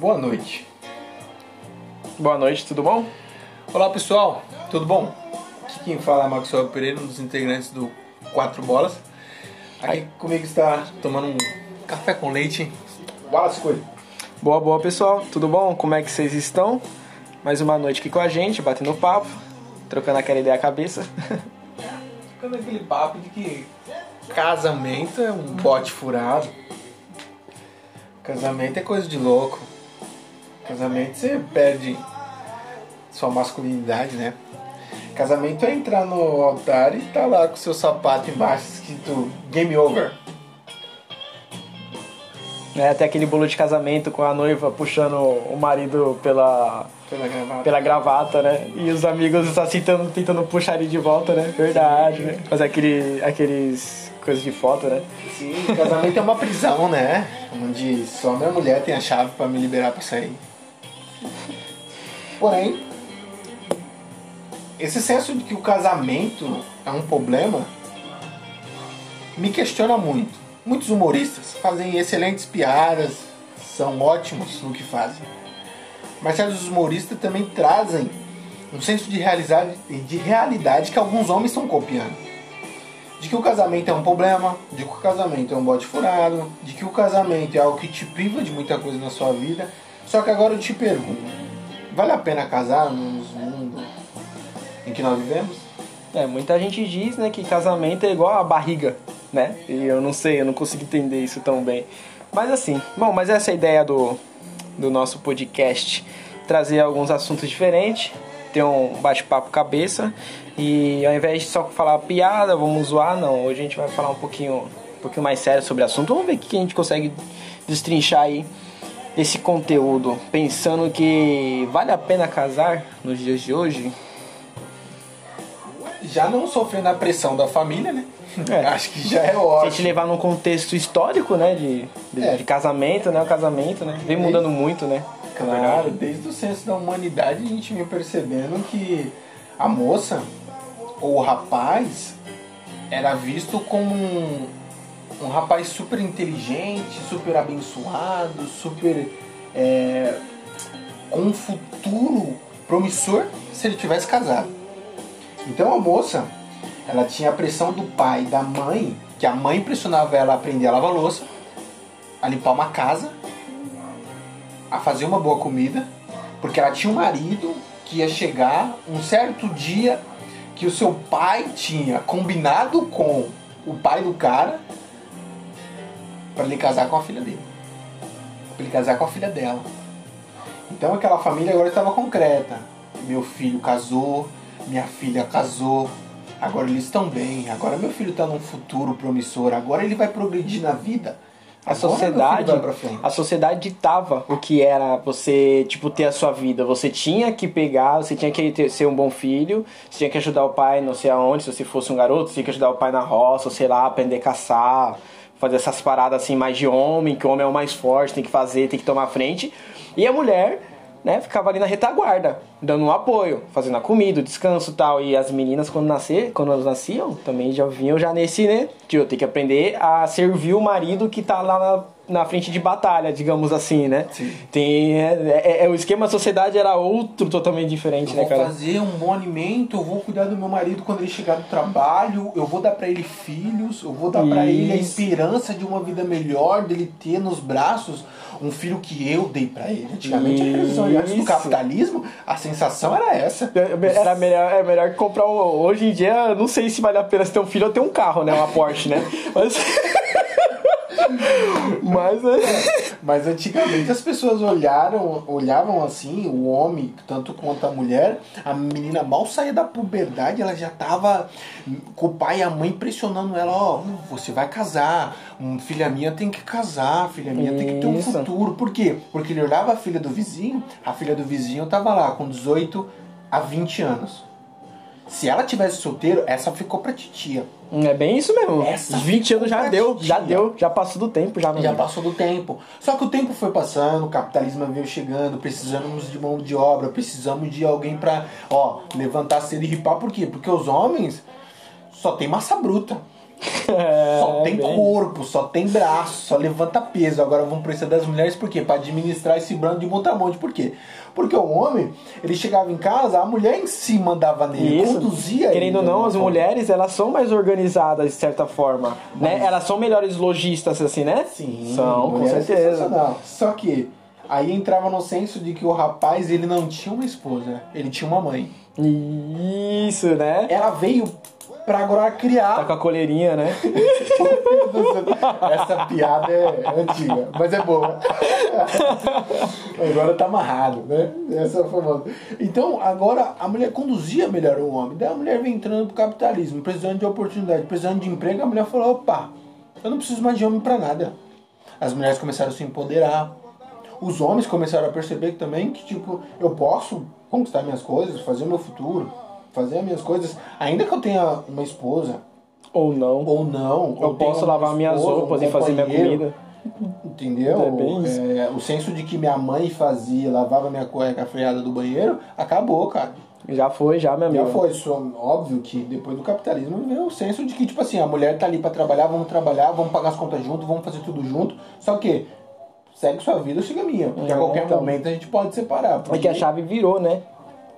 Boa noite. Boa noite, tudo bom? Olá pessoal, tudo bom? Aqui quem fala é Maxwell Pereira, um dos integrantes do Quatro Bolas. Aqui comigo está tomando um café com leite. Wallace Coelho. Boa, boa pessoal, tudo bom? Como é que vocês estão? Mais uma noite aqui com a gente, batendo papo, trocando aquela ideia à cabeça. Ficando aquele papo de que casamento é um bote furado. Casamento é coisa de louco. Casamento você perde sua masculinidade, né? Casamento é entrar no altar e tá lá com seu sapato embaixo escrito Game Over. É, até aquele bolo de casamento com a noiva puxando o marido pela, Pela gravata. pela gravata, né? E os amigos assim tentando, tentando puxar ele de volta, né? Verdade, né? Fazer aquele, aqueles coisas de foto, né? Sim, casamento é uma prisão, né? Onde só minha mulher tem a chave pra me liberar pra sair. Porém, esse senso de que o casamento é um problema me questiona muito. Muitos humoristas fazem excelentes piadas, são ótimos no que fazem. Mas certos humoristas também trazem um senso de realidade, de realidade que alguns homens estão copiando de que o casamento é um problema, de que o casamento é um bote furado, de que o casamento é algo que te priva de muita coisa na sua vida. Só que agora eu te pergunto, vale a pena casar no mundo em que nós vivemos? É, muita gente diz, né, que casamento é igual a barriga, né? E eu não sei, eu não consigo entender isso tão bem. Mas assim, bom, mas essa é a ideia do, do nosso podcast, trazer alguns assuntos diferentes, ter um bate-papo cabeça e ao invés de só falar piada, vamos zoar, não, hoje a gente vai falar um pouquinho, um pouquinho mais sério sobre o assunto. Vamos ver o que a gente consegue destrinchar aí desse conteúdo, pensando que vale a pena casar nos dias de hoje. Já não sofrendo a pressão da família, né? É. Acho que já é Se a ótimo. gente levar num contexto histórico, né, de, de, É. de casamento, né, o casamento, né, vem mudando muito, né. Claro, desde o senso da humanidade a gente vem percebendo que a moça ou o rapaz era visto como um, um rapaz super inteligente, super abençoado, super é, com um futuro promissor se ele tivesse casado. Então a moça, ela tinha a pressão do pai da mãe, que a mãe pressionava ela a aprender a lavar louça, a limpar uma casa a fazer uma boa comida, porque ela tinha um marido que ia chegar um certo dia que o seu pai tinha combinado com o pai do cara para ele casar com a filha dele. Para ele casar com a filha dela. Então aquela família agora estava concreta. Meu filho casou, minha filha casou, agora eles estão bem, agora meu filho está num futuro promissor, agora ele vai progredir na vida. A sociedade, a sociedade ditava o que era você, tipo, ter a sua vida. Você tinha que pegar, você tinha que ter, ser um bom filho, você tinha que ajudar o pai não sei aonde, se você fosse um garoto, você tinha que ajudar o pai na roça, sei lá, aprender a caçar, fazer essas paradas assim mais de homem, que o homem é o mais forte, tem que fazer, tem que tomar frente. E a mulher, né, ficava ali na retaguarda, dando um apoio, fazendo a comida, o descanso tal. E as meninas, quando, nascer, quando elas nasciam, também já vinham já nesse, né? Tio, tem que aprender a servir o marido que tá lá na, na frente de batalha, digamos assim, né? Sim. Tem, é, é- é- o esquema da sociedade era outro totalmente diferente, Eu né, vou cara? fazer um bom alimento, eu vou cuidar do meu marido quando ele chegar do trabalho, eu vou dar pra ele filhos, eu vou dar pra ele a esperança de uma vida melhor, dele ter nos braços um filho que eu dei pra ele. Antigamente, Isso. antes do capitalismo, a sensação era essa. Era melhor, é melhor que comprar um. Hoje em dia, eu não sei se vale a pena ter um filho ou ter um carro, né? Uma Porsche, né? Mas. Mas. é- Mas antigamente as pessoas olharam, olhavam assim, o homem, tanto quanto a mulher, a menina mal saía da puberdade, ela já tava com o pai e a mãe pressionando ela, ó, você vai casar, um, filha minha tem que casar, filha minha tem que ter um futuro. Por quê? Porque ele olhava a filha do vizinho, a filha do vizinho tava lá com 18 a 20 anos. Se ela tivesse solteiro, essa ficou pra titia. É bem isso mesmo. Essa Os 20 anos já ficou deu, já deu, já passou do tempo, já, Já passou do tempo. Só que o tempo foi passando, o capitalismo veio chegando, precisamos de mão de obra, precisamos de alguém pra, ó, levantar cedo e ripar. Por quê? Porque os homens só tem massa bruta. É, Só tem bem. corpo, só tem braço, só levanta peso. Agora vamos precisar das mulheres por quê? Pra administrar esse bando de montamonte. Por quê? Porque o homem, ele chegava em casa, a mulher em si mandava nele, Isso. conduzia Querendo ou não, as mulheres, elas são mais organizadas de certa forma, né? Elas são melhores lojistas, assim, né? Sim, São, com é certeza. Só que aí entrava no senso de que o rapaz, ele não tinha uma esposa, ele tinha uma mãe. Isso, né? Ela veio pra agora Tá criar. com a coleirinha, né? Essa piada é antiga, mas é boa. Agora tá amarrado, né? Essa é a famosa. Então, agora a mulher conduzia melhor o homem. Daí a mulher vem entrando pro capitalismo, precisando de oportunidade, precisando de emprego. A mulher falou: opa, eu não preciso mais de homem pra nada. As mulheres começaram a se empoderar. Os homens começaram a perceber também que, tipo, eu posso conquistar minhas coisas, fazer o meu futuro, fazer as minhas coisas, ainda que eu tenha uma esposa, Ou não. ou não. Eu ou posso lavar minhas esposa, um roupas e fazer minha comida. Entendeu? É bem isso. É, o senso de que minha mãe fazia, lavava minha cueca freada do banheiro, acabou, cara. Já foi, já, meu amigo. Já foi, só, óbvio que depois do capitalismo veio o senso de que, tipo assim, a mulher tá ali pra trabalhar, vamos trabalhar, vamos pagar as contas junto, vamos fazer tudo junto. Só que segue sua vida, siga a minha. Porque a É, qualquer então. momento a gente pode separar. É que a chave virou, né?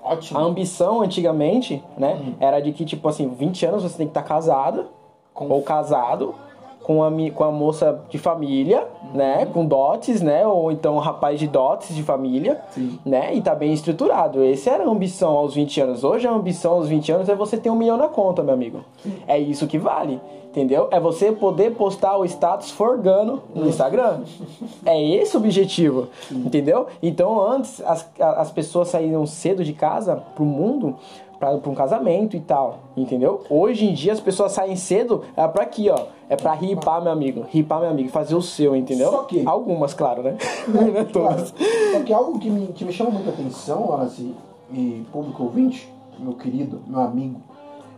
Ótimo. A ambição antigamente, né, Hum. era de que, tipo assim, 20 anos você tem que estar casada Com- ou casado com a, com a moça de família, né, com dotes, né, ou então um rapaz de dotes de família, Sim. né, e tá bem estruturado. Esse era a ambição aos 20 anos. Hoje a ambição aos 20 anos é você ter um milhão na conta, meu amigo. É isso que vale. Entendeu? É você poder postar o status forgando no Instagram. É esse o objetivo. Entendeu? Então antes as, as pessoas saíram cedo de casa pro mundo para um casamento e tal, entendeu? Hoje em dia as pessoas saem cedo é pra aqui, ó. É pra ripar, meu amigo. Ripar, meu amigo. Fazer o seu, entendeu? Só que- Algumas, claro, né? Não é Claro. todas. Só que algo que me, que me chama muita atenção, Wallace, e público ouvinte, meu querido, meu amigo,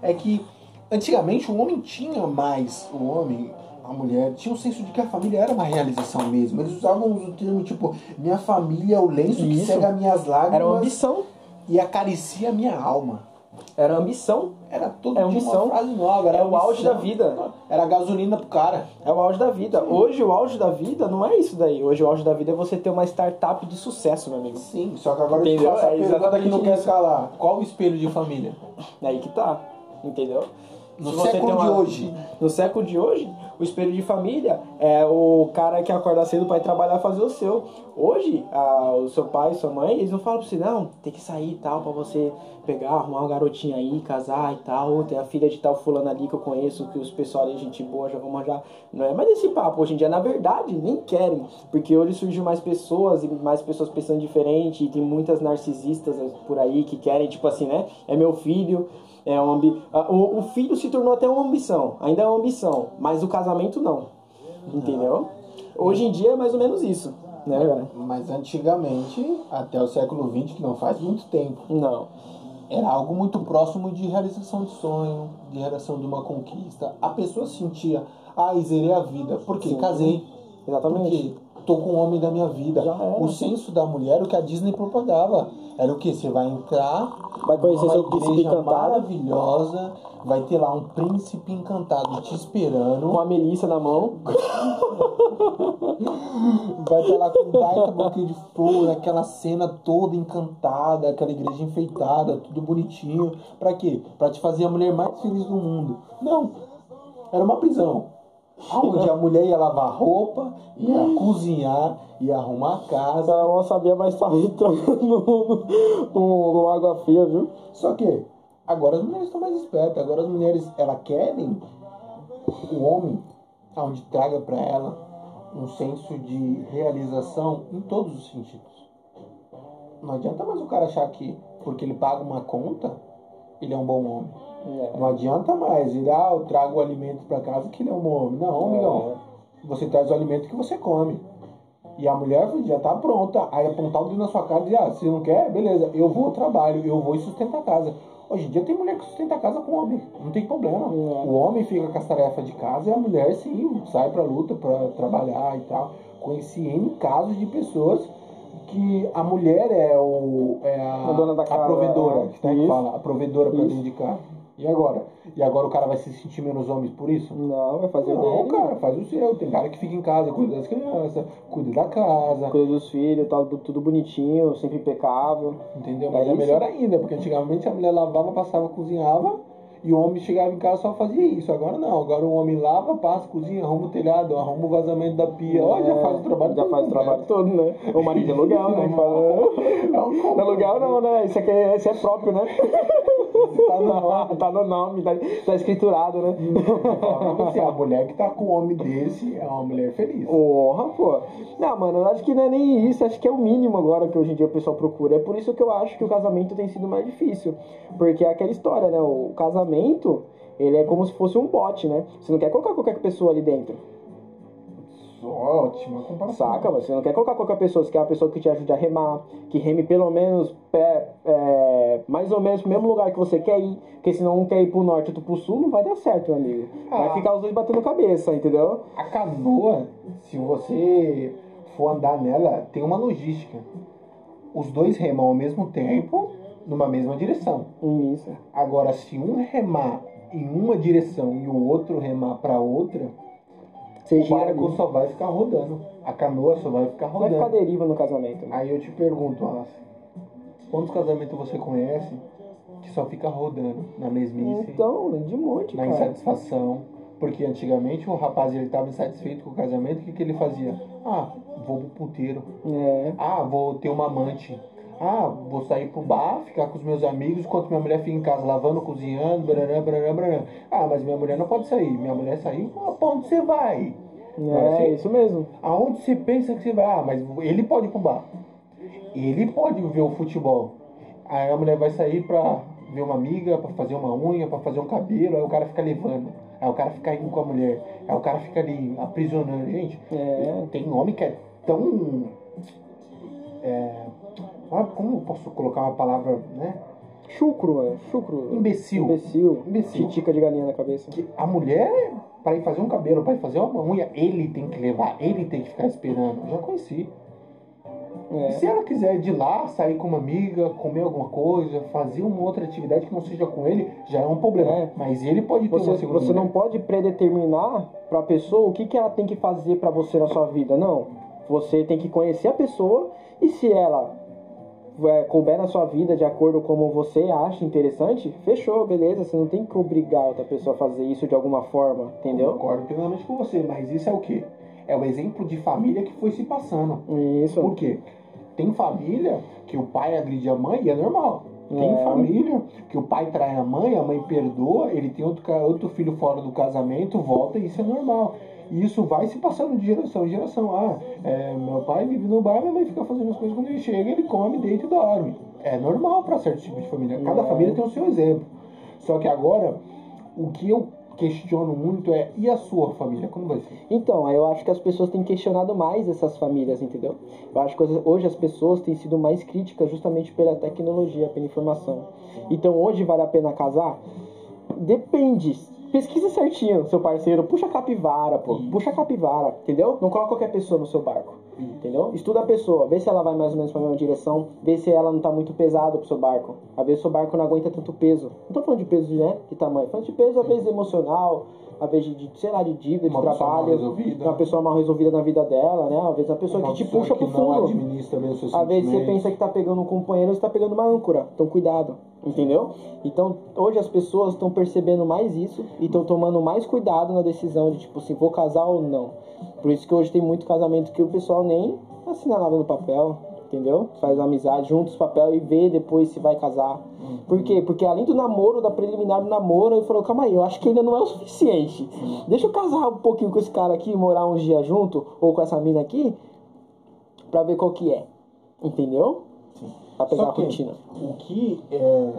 é que antigamente o homem tinha mais, o homem, a mulher, tinha um senso de que a família era uma realização mesmo. Eles usavam o termo tipo, minha família é o lenço que Isso. cega minhas lágrimas Era uma ambição. e acaricia a minha alma. Era ambição. Era todo É ambição. uma frase nova. Era É o auge da vida. Era gasolina pro cara. É o auge da vida. Hoje o auge da vida não é isso daí. Hoje o auge da vida é você ter uma startup de sucesso, meu amigo. Sim, só que agora eu te Entendeu? faço É pergunta que exatamente não quer isso. calar. Qual o espelho de família? É aí que tá. Entendeu? No Se século tem de uma- hoje. No século de hoje, o espelho de família é o cara que acorda cedo para ir trabalhar fazer o seu. Hoje, ah, o seu pai sua mãe, eles não falam pra você, não, tem que sair e tal, pra você pegar, arrumar uma garotinha aí, casar e tal. Tem a filha de tal fulano ali que eu conheço, que os pessoal ali, gente boa, já vão manjar. Não é mais esse papo hoje em dia. Na verdade, nem querem. Porque hoje surgiu mais pessoas e mais pessoas pensando diferente. E tem muitas narcisistas por aí que querem, tipo assim, né? É meu filho. É uma ambi... o, o filho se tornou até uma ambição, ainda é uma ambição, mas o casamento não. Entendeu? Hoje em dia é mais ou menos isso, né, cara? Mas antigamente, até o século XX, que não faz muito tempo, Não. era algo muito próximo de realização de sonho, de realização de uma conquista. A pessoa sentia, ah, zerei a vida, porque Sim. casei, Exatamente. porque tô com o homem da minha vida. Era. O senso da mulher, o que a Disney propagava, era o que? Você vai entrar Vai conhecer numa seu príncipe igreja encantado maravilhosa, vai ter lá um príncipe encantado te esperando. com a Melissa na mão. Vai estar lá com um baita buquê de flor, aquela cena toda encantada, aquela igreja enfeitada, tudo bonitinho. Pra quê? Pra te fazer a mulher mais feliz do mundo. Não. Era uma prisão. Onde a mulher ia lavar roupa, ia cozinhar, ia arrumar a casa. Ela não sabia mais sair entrando no, no, no água fria, viu? Só que agora as mulheres estão mais espertas. Agora as mulheres, elas querem o homem onde traga pra ela um senso de realização em todos os sentidos. Não adianta mais o cara achar que porque ele paga uma conta, ele é um bom homem. É. Não adianta mais ele, ah, eu trago o alimento pra casa que ele é um homem. Não, amigão. Você traz o alimento que você come. E a mulher já tá pronta. Aí apontar o dedo na sua cara e dizer, ah, se não quer, beleza, eu vou ao trabalho, eu vou e sustento a casa. Hoje em dia tem mulher que sustenta a casa com homem. Não tem problema. É. O homem fica com as tarefas de casa e a mulher sim sai pra luta, pra trabalhar e tal. Conheci N casos de pessoas que a mulher é, o, é a, A dona da casa, a provedora, é. que, tá, que fala, a provedora pra Isso. dentro de casa. E agora? E agora o cara vai se sentir menos homem por isso? Não, vai fazer o Não, dele. cara, faz o seu. Tem cara que fica em casa, cuida das crianças, cuida da casa. Cuida dos filhos, tá tudo bonitinho, sempre impecável. Entendeu? É Mas é, isso. melhor ainda, porque antigamente a mulher lavava, passava, cozinhava e o homem chegava em casa só fazia isso. Agora não, agora o homem lava, passa, cozinha, arruma o telhado, arruma o vazamento da pia. Ó, já faz o trabalho Já todo faz o trabalho todo, né? O marido de aluguel, né? que fala- É um Não, aluguel não, né? Isso aqui é, esse é próprio, né? Tá no nome. tá no nome, tá, tá escriturado, né? Assim, a mulher que tá com um homem desse é uma mulher feliz. Porra, pô. Não, mano, eu acho que não é nem isso, acho que é o mínimo agora que hoje em dia o pessoal procura. É por isso que eu acho que o casamento tem sido mais difícil. Porque é aquela história, né? O casamento, ele é como se fosse um bote, né? Você não quer colocar qualquer pessoa ali dentro. Ótima comparação. Saca? Você não quer colocar qualquer pessoa, você quer uma pessoa que te ajude a remar, que reme pelo menos é, mais ou menos pro mesmo lugar que você quer ir, porque senão um quer ir pro norte e outro pro sul, não vai dar certo, meu amigo. Vai Ah. ficar os dois batendo cabeça, entendeu? A canoa, se você for andar nela, tem uma logística. Os dois remam ao mesmo tempo, numa mesma direção. Isso. Agora, se um remar em uma direção e o outro remar para outra, Você o barco só vai ficar rodando. A canoa só vai ficar Vai rodando. ficar deriva no casamento. Aí eu te pergunto, Alas, quantos casamentos você conhece que só fica rodando na mesmice, Então, de monte, na cara. insatisfação? Porque antigamente o rapaz ele estava insatisfeito com o casamento, o que, que ele fazia? Ah, vou pro puteiro. É. Ah, vou ter uma amante. Ah, vou sair pro bar, ficar com os meus amigos, enquanto minha mulher fica em casa lavando, cozinhando, barará, barará, barará. Ah, mas minha mulher não pode sair. Minha mulher saiu, ah, pra onde você vai? É, assim? isso mesmo. Aonde você pensa que você vai? Ah, mas ele pode ir pro bar. Ele pode ver o futebol. Aí a mulher vai sair pra ver uma amiga, pra fazer uma unha, pra fazer um cabelo, aí o cara fica levando. Aí o cara fica indo com a mulher. Aí o cara fica ali aprisionando. Gente, É. tem homem que é tão. É, como eu posso colocar uma palavra, né? Chucro, mano. Chucro. Imbecil. Imbecil. Imbecil. Titica de galinha na cabeça. Que a mulher, para ir fazer um cabelo, para ir fazer uma unha, ele tem que levar, ele tem que ficar esperando. Eu já conheci. É. Se ela quiser ir de lá, sair com uma amiga, comer alguma coisa, fazer uma outra atividade que não seja com ele, já é um problema. É. Mas ele pode ter uma Você, segunda você não mulher. pode predeterminar pra pessoa o que, que ela tem que fazer pra você na sua vida, não. Você tem que conhecer a pessoa e se ela é, couber na sua vida de acordo com como você acha interessante, fechou, beleza. Você não tem que obrigar outra pessoa a fazer isso de alguma forma, entendeu? Concordo plenamente com você, mas isso é o quê? É o exemplo de família que foi se passando. Isso. Por quê? Tem família que o pai agride a mãe e é normal. Tem É. família que o pai trai a mãe, a mãe perdoa, ele tem outro, outro filho fora do casamento, volta e isso é normal. E isso vai se passando de geração em geração. Ah, é, meu pai vive no bar, minha mãe fica fazendo as coisas quando ele chega, ele come, deita e dorme. É normal para certo tipo de família. Cada É. família tem o seu exemplo. Só que agora, o que eu questiono muito é, e a sua família? Como vai ser? Então, eu acho que as pessoas têm questionado mais essas famílias, entendeu? Eu acho que hoje as pessoas têm sido mais críticas justamente pela tecnologia, pela informação. Então, hoje vale a pena casar? Depende. Pesquisa certinho, seu parceiro. Puxa a capivara, pô. Isso. Puxa a capivara, entendeu? Não coloca qualquer pessoa no seu barco. Entendeu? Estuda a pessoa, vê se ela vai mais ou menos pra mesma direção, vê se ela não tá muito pesada pro seu barco. Às vezes o seu barco não aguenta tanto peso. Não tô falando de peso de, né, de tamanho, falando de peso às vezes emocional, às vezes de, de, sei lá, de dívida, de Uma pessoa mal trabalho. resolvida. Uma pessoa mal resolvida na vida dela, né? Às vezes a pessoa Uma que te pessoa puxa que pro fundo. Às vezes você pensa que tá pegando um companheiro, você tá pegando uma âncora. Então cuidado, entendeu? Então hoje as pessoas estão percebendo mais isso e estão tomando mais cuidado na decisão de tipo assim, vou casar ou não. Por isso que hoje tem muito casamento que o pessoal nem assina nada no papel, entendeu? Faz amizade, junta os papel e vê depois se vai casar. Por quê? Porque além do namoro, da preliminar do namoro, ele falou, calma aí, eu acho que ainda não é o suficiente. Deixa eu casar um pouquinho com esse cara aqui, morar uns dias junto, ou com essa mina aqui, pra ver qual que é. Entendeu? Pra pegar Só a que rotina. O que é.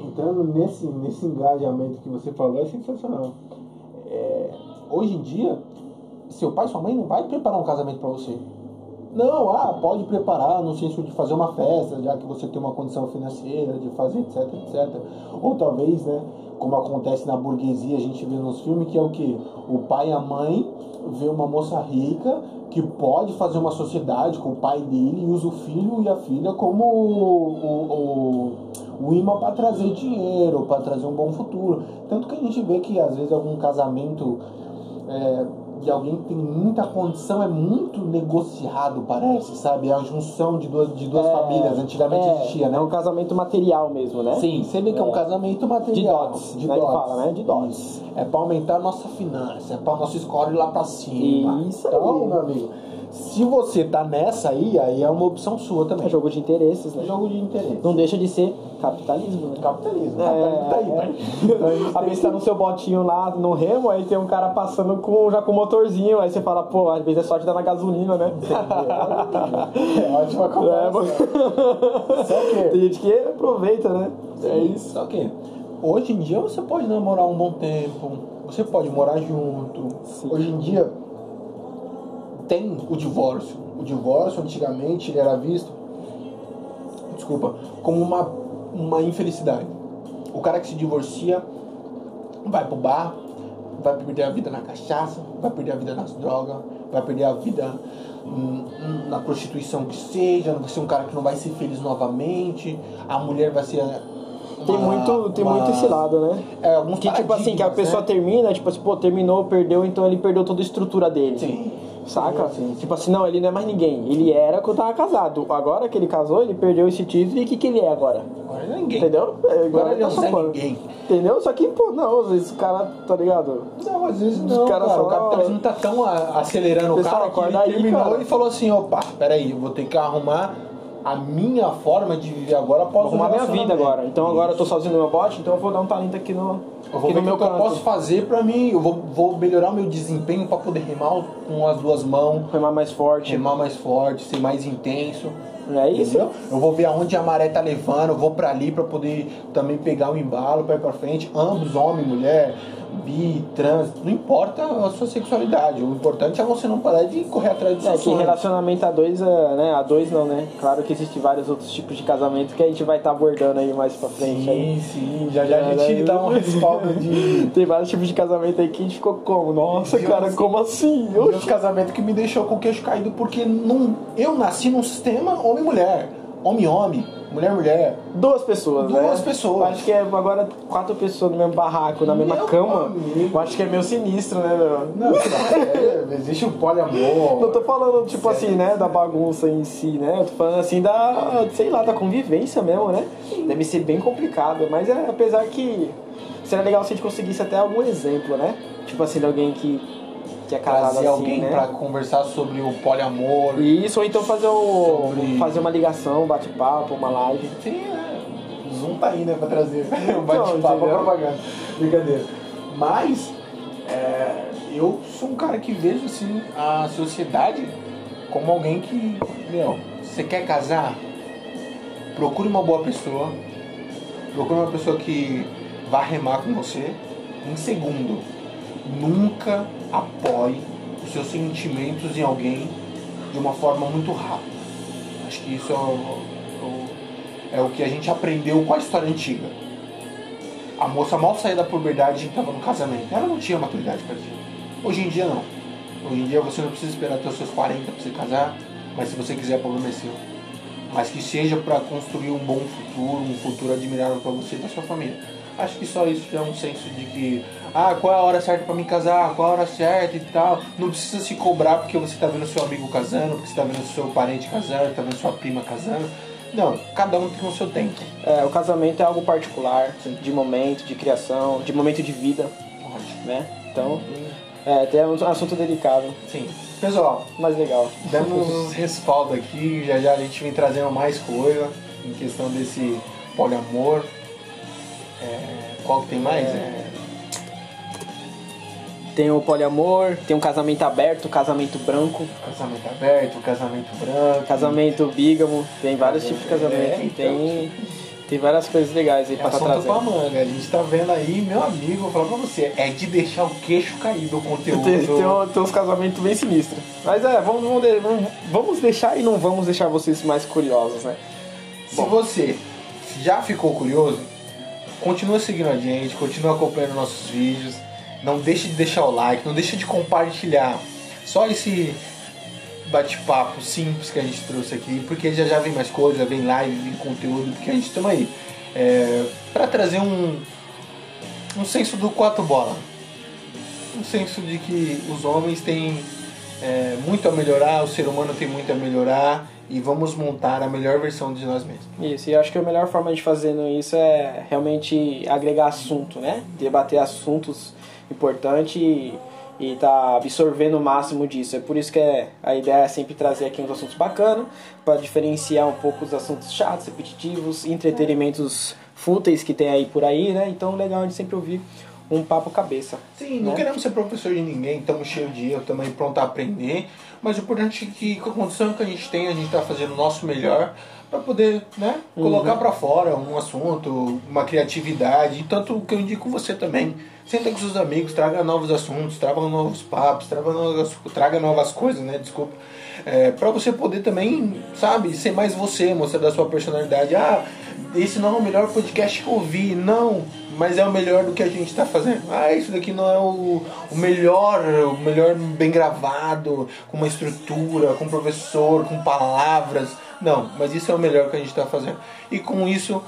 Entrando nesse, nesse engajamento que você falou é sensacional. É, hoje em dia, seu pai e sua mãe não vai preparar um casamento pra você. Não, ah, pode preparar no senso de fazer uma festa, já que você tem uma condição financeira, de fazer etc, etc. Ou talvez, né, como acontece na burguesia, a gente vê nos filmes, que é o que? O pai e a mãe vê uma moça rica, que pode fazer uma sociedade com o pai dele e usa o filho e a filha como o, o, o, o imã para trazer dinheiro, para trazer um bom futuro. Tanto que a gente vê que às vezes algum casamento é, de alguém que tem muita condição é muito negociado, parece, sabe? É a junção de duas, de duas É, famílias, antigamente é, existia, né? É um casamento material mesmo, né? Sim, você vê que é um É. casamento De material. dotes, de né, que dotes. fala, né? De dotes. É pra aumentar a nossa finança, é pra nosso score ir lá pra cima. Isso aí. então, meu amigo, se você tá nessa aí, aí é uma opção sua também. É jogo de interesses, né? jogo de interesse. Não deixa de ser capitalismo, né? Capitalismo. É, tá aí, é. pai. Então, a gente A tem vez tá no seu botinho lá no remo, aí tem um cara passando com, já com o motorzinho, aí você fala, pô, às vezes é sorte dar na gasolina, né? que- É ótima É, comparação. Só que- Tem gente que aproveita, né? É isso. Só que hoje em dia você pode namorar um bom tempo, você pode morar junto. Sim. Hoje em dia tem o divórcio. O divórcio antigamente ele era visto, desculpa, como uma, uma infelicidade. O cara que se divorcia vai pro bar, vai perder a vida na cachaça, vai perder a vida nas drogas, vai perder a vida hum, hum, na prostituição que seja, vai ser um cara que não vai ser feliz novamente, a mulher vai ser. Tem uma- muito, tem uma- muito esse lado, né? É, alguns Que tipo assim, que a pessoa né? termina, tipo assim, pô, terminou, perdeu, então ele perdeu toda a estrutura dele. Sim. Saca? Sim. Tipo assim, não, ele não é mais ninguém. Ele era quando tava casado. Agora que ele casou, ele perdeu esse título e o que, que ele é agora? Agora ele é ninguém. Entendeu? É, Agora ele tá não é sopando. ninguém. Entendeu? Só que, pô, não, às vezes o cara, tá ligado? Não, às vezes Os não, caras cara. só- O capitalismo tá tão acelerando o Pessoal, cara que ele aí, terminou cara. e falou assim, opa, peraí, eu vou ter que arrumar a minha forma de viver agora após Vou arrumar minha vida agora. Então agora eu tô sozinho no meu bote, então eu vou dar um talento aqui no, Eu vou aqui ver no meu o que eu canto. posso fazer pra mim, eu vou, vou melhorar o meu desempenho pra poder remar com as duas mãos, Remar mais forte. remar mais forte, ser mais intenso. É isso? Entendeu? Eu vou ver aonde a maré tá levando, eu vou pra ali pra poder também pegar o embalo pra ir pra frente. Ambos, homem, mulher, bi, trans, não importa a sua sexualidade. O importante é você não parar de correr atrás dos É seus que relacionamento a dois, é, né? A dois não, né? Claro que existem vários outros tipos de casamento que a gente vai estar abordando aí mais pra frente. aí. Sim, sim, já já a gente É, dá um respaldo de. Tem vários tipos de casamento aí que a gente ficou como? Nossa, Deus. cara, como assim? Meus Oxi. casamentos que me deixou com o queixo caído porque não, eu nasci num sistema homem-mulher. Homem-homem, mulher-mulher. Duas pessoas, né? Duas pessoas. Acho que é agora quatro pessoas no mesmo barraco, na mesma Meu cama. amigo. Eu acho que é meio sinistro, né, meu? Não, é, existe o poliamor. Não tô falando, tipo assim, né, da bagunça em si, né? Eu tô falando assim da, sei lá, da convivência mesmo, né? Deve ser bem complicado, mas é, apesar que seria legal se a gente conseguisse até algum exemplo, né? Tipo assim, de alguém que, que é casado Trazer assim, alguém né? pra conversar sobre o poliamor. Isso, ou então fazer, o, Sobre- fazer uma ligação, um bate-papo, uma live. Sim, é. O Zoom tá aí, né, pra trazer bate-papo, propaganda. Brincadeira. Mas, é, eu sou um cara que vejo, assim, a sociedade como alguém que, meu, você quer casar? Procure uma boa pessoa. Procure uma pessoa que vá remar com você. Em segundo, nunca apoie os seus sentimentos em alguém de uma forma muito rápida. Acho que isso é o, é o que a gente aprendeu com a história antiga. A moça mal saía da puberdade e estava no casamento. Ela não tinha maturidade para isso. Hoje em dia não. Hoje em dia você não precisa esperar até os seus 40 para você casar, mas se você quiser, o problema é seu. Mas que seja para construir um bom futuro, um futuro admirável para você e para sua família. Acho que só isso já é um senso de que, ah, qual é a hora certa para me casar, qual é a hora certa e tal. Não precisa se cobrar porque você tá vendo seu amigo casando, porque você tá vendo seu parente casando, tá vendo sua prima casando. Não, cada um tem o seu tempo. É, o casamento é algo particular, de momento, de criação, de momento de vida, Lógico. né? Então, é, tem um assunto delicado, Sim. Pessoal, mas legal. demos respaldo aqui, já já a gente vem trazendo mais coisa em questão desse poliamor. É, qual que tem mais? É, Tem o poliamor, tem um casamento aberto, casamento branco, casamento aberto, casamento branco. casamento bígamo, tem vários tipos de casamento, É, então. tem, tem várias coisas legais aí É pra estar assunto pra trazendo. manga. A gente tá vendo aí, meu amigo, vou falar pra você, é de deixar o queixo caído o conteúdo. Tem, tem, tem uns casamentos bem sinistros. Mas é, vamos, vamos- vamos deixar e não vamos deixar vocês mais curiosos, né? Se você já ficou curioso, continua seguindo a gente, continua acompanhando nossos vídeos. Não deixe de deixar o like, não deixe de compartilhar. Só esse bate-papo simples que a gente trouxe aqui, porque já já vem mais coisa, vem live, vem conteúdo, porque a gente estamos aí é, para trazer um, um senso do quatro bola. Um senso de que os homens têm é, muito a melhorar, o ser humano tem muito a melhorar e vamos montar a melhor versão de nós mesmos. Isso, e acho que a melhor forma de fazendo isso é realmente agregar assunto, né? Debater assuntos importantes e, e tá absorvendo o máximo disso. É por isso que é, a ideia é sempre trazer aqui uns assuntos bacanas, para diferenciar um pouco os assuntos chatos, repetitivos, entretenimentos fúteis que tem aí por aí, né? Então legal a gente sempre ouvir um papo cabeça. Sim, não né? queremos ser professor de ninguém, estamos cheios de erro, estamos aí pronto a aprender, mas o importante é que com a condição que a gente tem, a gente está fazendo o nosso melhor para poder né, colocar para fora um assunto, uma criatividade, e tanto que eu indico você também. Senta com seus amigos, traga novos assuntos, traga novos papos, traga novas, traga novas coisas, né? Desculpa. É, para você poder também, sabe, ser mais você, mostrar da sua personalidade. Ah, esse não é o melhor podcast que eu ouvi. Não, mas é o melhor do que a gente está fazendo. Ah, isso daqui não é o, o melhor, o melhor bem gravado, com uma estrutura, com professor, com palavras. Não, mas isso é o melhor que a gente está fazendo. E com isso,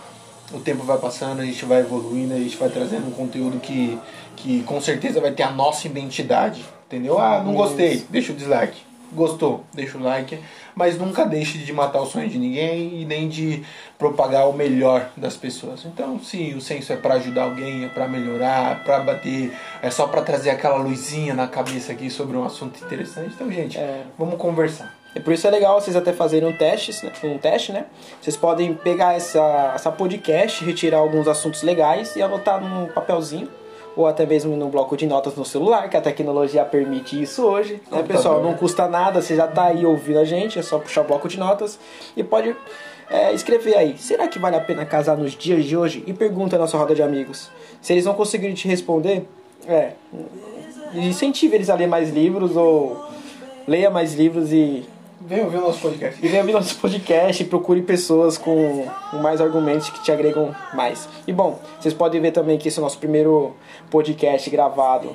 o tempo vai passando, a gente vai evoluindo, a gente vai trazendo um conteúdo que, que com certeza vai ter a nossa identidade. Entendeu? Ah, não gostei, deixa o dislike. Gostou, deixa o like, mas nunca deixe de matar o sonho de ninguém e nem de propagar o melhor das pessoas. Então, se o senso é para ajudar alguém, é para melhorar, para bater, é só para trazer aquela luzinha na cabeça aqui sobre um assunto interessante, então, gente, É. vamos conversar. E por isso é legal vocês até fazerem um teste, né? um teste, né? Vocês podem pegar essa, essa podcast, retirar alguns assuntos legais e anotar num papelzinho ou até mesmo no bloco de notas no celular, que a tecnologia permite isso hoje. Né, pessoal? Não custa nada, você já tá aí ouvindo a gente, é só puxar o bloco de notas e pode é, escrever aí. Será que vale a pena casar nos dias de hoje? E pergunta na sua roda de amigos. Se eles não conseguirem te responder, é, incentive eles a ler mais livros ou leia mais livros e Vem ouvir o nosso podcast. e venha ouvir nosso podcast e procure pessoas com, com mais argumentos que te agregam mais. E bom, vocês podem ver também que esse é o nosso primeiro podcast gravado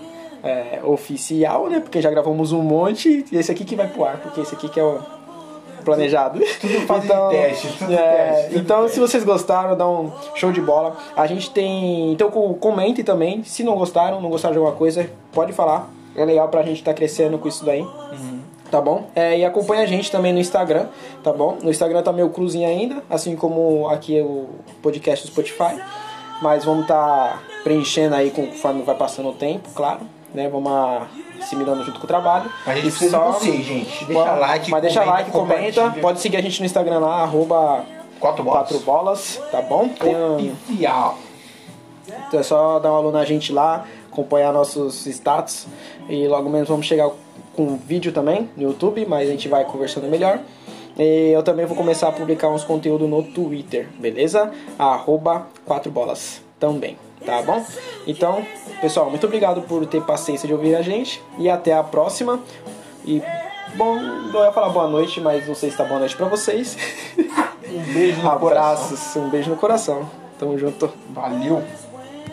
é, oficial, né? Porque já gravamos um monte e esse aqui que vai pro ar, porque esse aqui que é o planejado. Tudo fase de teste, tudo é, teste, tudo então, teste. se vocês gostaram, dá um show de bola. A gente tem. Então, co- comentem também. Se não gostaram, não gostaram de alguma coisa, pode falar. É legal pra gente estar crescendo com isso daí. Tá bom? É, e acompanha a gente também no Instagram, tá bom? No Instagram tá meio cruzinho ainda, assim como aqui é o podcast do Spotify. Mas vamos tá preenchendo aí conforme vai passando o tempo, claro. Né? Vamos assimilando junto com o trabalho. A gente E precisa só- de vocês, gente. Deixa Pode- like, Mas deixa comenta, like, comenta. Pode seguir a gente no Instagram lá, arroba Quatro bolas. quatro bolas, tá bom? Oficial. então é só dar uma alô na gente lá, acompanhar nossos status e logo menos vamos chegar com vídeo também no YouTube, mas a gente vai conversando melhor. E eu também vou começar a publicar uns conteúdos no Twitter, beleza? Arroba 4 bolas também, tá bom? Então, pessoal, muito obrigado por ter paciência de ouvir a gente e até a próxima. E bom, não ia falar boa noite, mas não sei se tá boa noite pra vocês. Um beijo no coração. Abraços, um beijo no coração. Tamo junto. Valeu.